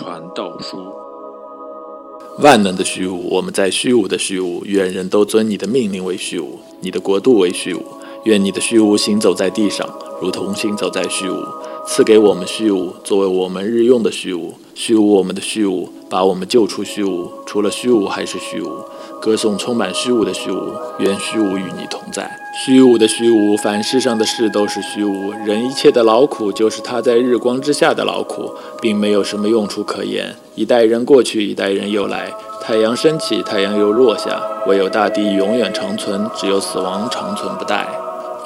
传道书。万能的虚无，我们在虚无的虚无，愿人都尊你的命令为虚无，你的国度为虚无。愿你的虚无行走在地上，如同行走在虚无。赐给我们虚无，作为我们日用的虚无。虚无我们的虚无，把我们救出虚无。除了虚无还是虚无。歌颂充满虚无的虚无，愿虚无与你同在。虚无的虚无，凡世上的事都是虚无。人一切的劳苦，就是他在日光之下的劳苦，并没有什么用处可言。一代人过去，一代人又来。太阳升起，太阳又落下，唯有大地永远长存，只有死亡长存不殆。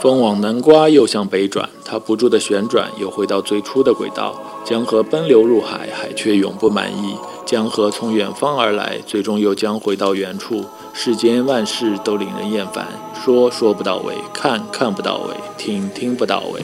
风往南刮，又向北转，它不住地旋转，又回到最初的轨道。江河奔流入海，海却永不满意。江河从远方而来，最终又将回到原处。世间万事都令人厌烦，说说不到位，看看不到位，听听不到位。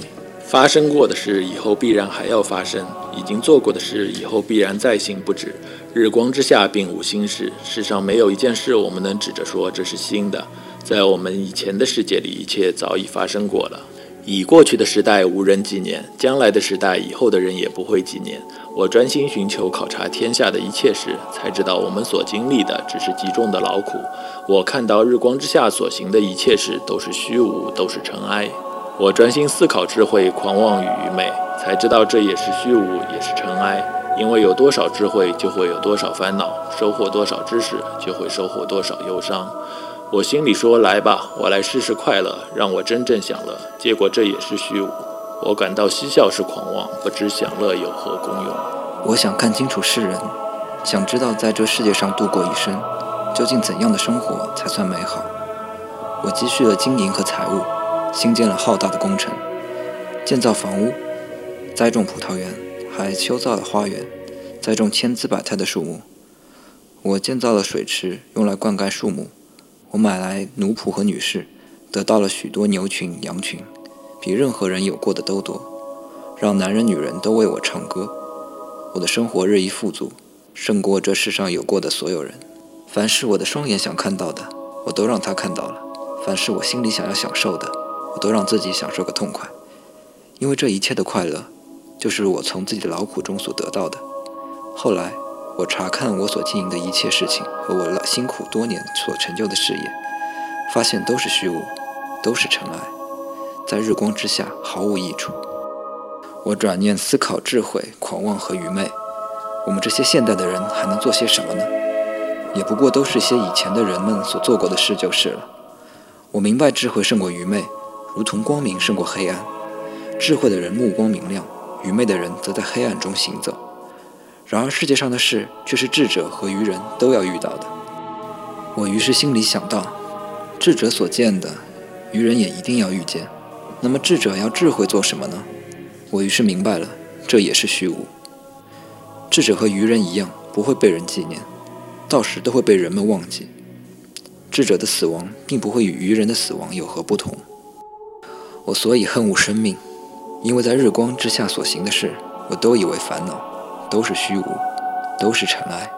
发生过的事，以后必然还要发生；已经做过的事，以后必然再行不止。日光之下，并无新事。世上没有一件事，我们能指着说这是新的。在我们以前的世界里，一切早已发生过了。已过去的时代无人纪念，将来的时代以后的人也不会纪念。我专心寻求考察天下的一切时，才知道我们所经历的只是极重的劳苦。我看到日光之下所行的一切事都是虚无，都是尘埃。我专心思考智慧、狂妄与愚昧，才知道这也是虚无，也是尘埃。因为有多少智慧，就会有多少烦恼；收获多少知识，就会收获多少忧伤。我心里说：“来吧，我来试试快乐，让我真正享乐。”结果这也是虚无。我感到嬉笑是狂妄，不知享乐有何功用。我想看清楚世人，想知道在这世界上度过一生，究竟怎样的生活才算美好。我积蓄了金银和财物，兴建了浩大的工程，建造房屋，栽种葡萄园，还修造了花园，栽种千姿百态的树木。我建造了水池，用来灌溉树木。我买来奴仆和女士，得到了许多牛群、羊群，比任何人有过的都多，让男人、女人都为我唱歌。我的生活日益富足，胜过这世上有过的所有人。凡是我的双眼想看到的，我都让他看到了；凡是我心里想要享受的，我都让自己享受个痛快。因为这一切的快乐，就是我从自己的劳苦中所得到的。后来。我查看我所经营的一切事情和我辛苦多年所成就的事业，发现都是虚无，都是尘埃，在日光之下毫无益处。我转念思考，智慧、狂妄和愚昧，我们这些现代的人还能做些什么呢？也不过都是些以前的人们所做过的事就是了。我明白，智慧胜过愚昧，如同光明胜过黑暗。智慧的人目光明亮，愚昧的人则在黑暗中行走。然而世界上的事却是智者和愚人都要遇到的。我于是心里想到，智者所见的，愚人也一定要遇见。那么智者要智慧做什么呢？我于是明白了，这也是虚无。智者和愚人一样，不会被人纪念，到时都会被人们忘记。智者的死亡并不会与愚人的死亡有何不同。我所以恨恶生命，因为在日光之下所行的事，我都以为烦恼。都是虚无，都是尘埃。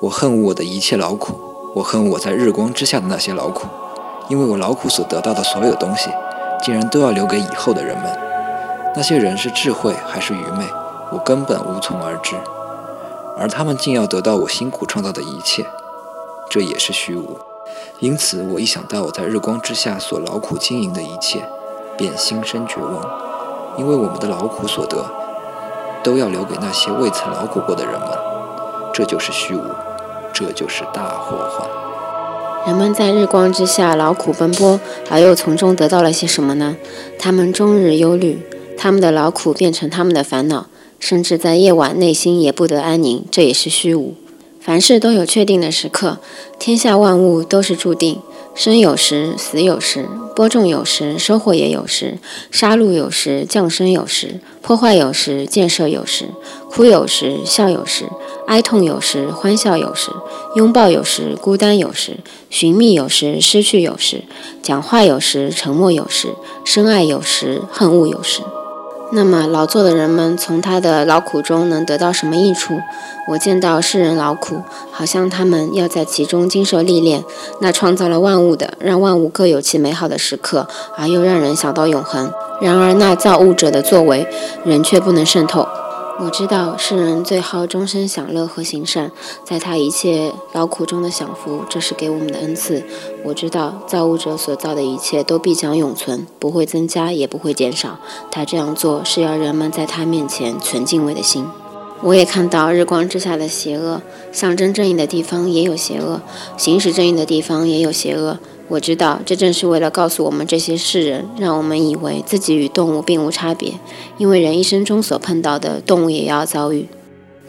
我恨恶我的一切劳苦，我恨我在日光之下的那些劳苦，因为我劳苦所得到的所有东西，竟然都要留给以后的人们。那些人是智慧还是愚昧，我根本无从而知。而他们竟要得到我辛苦创造的一切，这也是虚无。因此，我一想到我在日光之下所劳苦经营的一切，便心生绝望，因为我们的劳苦所得。都要留给那些未曾劳苦过的人们，这就是虚无，这就是大祸患。人们在日光之下劳苦奔波，而又从中得到了些什么呢？他们终日忧虑，他们的劳苦变成他们的烦恼，甚至在夜晚内心也不得安宁，这也是虚无。凡事都有确定的时刻，天下万物都是注定。生有时，死有时；播种有时，收获也有时；杀戮有时，降生有时；破坏有时，建设有时；哭有时，笑有时；哀痛有时，欢笑有时；拥抱有时，孤单有时；寻觅有时，失去有时；讲话有时，沉默有时；深爱有时，恨恶有时。那么劳作的人们从他的劳苦中能得到什么益处？我见到世人劳苦，好像他们要在其中经受历练。那创造了万物的，让万物各有其美好的时刻，而又让人想到永恒。然而那造物者的作为，人却不能渗透。我知道世人最好终身享乐和行善，在他一切劳苦中的享福，这是给我们的恩赐。我知道造物者所造的一切都必将永存，不会增加，也不会减少。他这样做是要人们在他面前存敬畏的心。我也看到日光之下的邪恶，象征正义的地方也有邪恶，行使正义的地方也有邪恶。我知道，这正是为了告诉我们这些世人，让我们以为自己与动物并无差别，因为人一生中所碰到的，动物也要遭遇。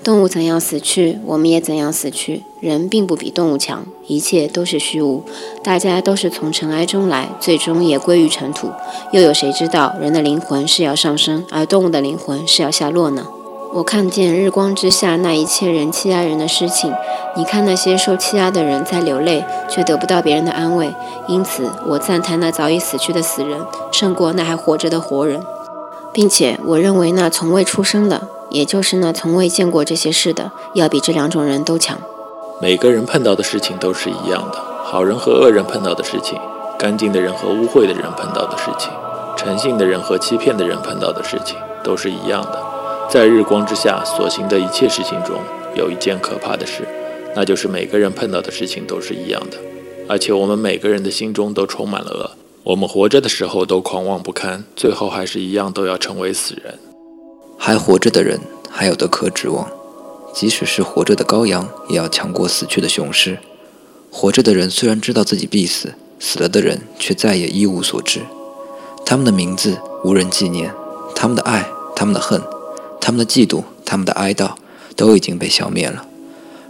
动物怎样死去，我们也怎样死去。人并不比动物强，一切都是虚无，大家都是从尘埃中来，最终也归于尘土。又有谁知道，人的灵魂是要上升，而动物的灵魂是要下落呢？我看见日光之下那一切人欺压人的事情，你看那些受欺压的人在流泪，却得不到别人的安慰。因此，我赞叹那早已死去的死人，胜过那还活着的活人，并且我认为那从未出生的，也就是那从未见过这些事的，要比这两种人都强。每个人碰到的事情都是一样的，好人和恶人碰到的事情，干净的人和污秽的人碰到的事情，诚信的人和欺骗的人碰到的事情，都是一样的。在日光之下所行的一切事情中，有一件可怕的事，那就是每个人碰到的事情都是一样的，而且我们每个人的心中都充满了恶。我们活着的时候都狂妄不堪，最后还是一样都要成为死人。还活着的人还有的可指望，即使是活着的羔羊，也要强过死去的雄狮。活着的人虽然知道自己必死，死了的人却再也一无所知。他们的名字无人纪念，他们的爱，他们的恨。他们的嫉妒，他们的哀悼，都已经被消灭了。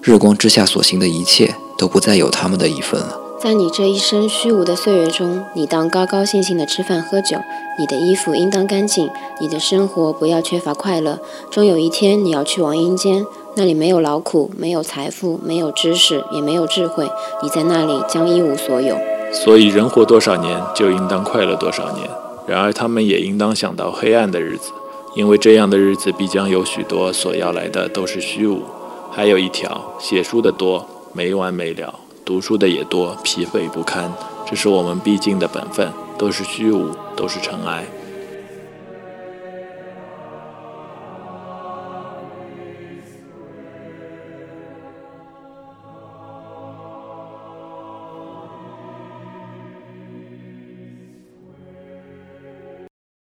日光之下所行的一切，都不再有他们的一份了。在你这一生虚无的岁月中，你当高高兴兴的吃饭喝酒，你的衣服应当干净，你的生活不要缺乏快乐。终有一天，你要去往阴间，那里没有劳苦，没有财富，没有知识，也没有智慧。你在那里将一无所有。所以，人活多少年，就应当快乐多少年。然而，他们也应当想到黑暗的日子。因为这样的日子必将有许多，所要来的都是虚无。还有一条，写书的多，没完没了；读书的也多，疲惫不堪。这是我们必经的本分，都是虚无，都是尘埃。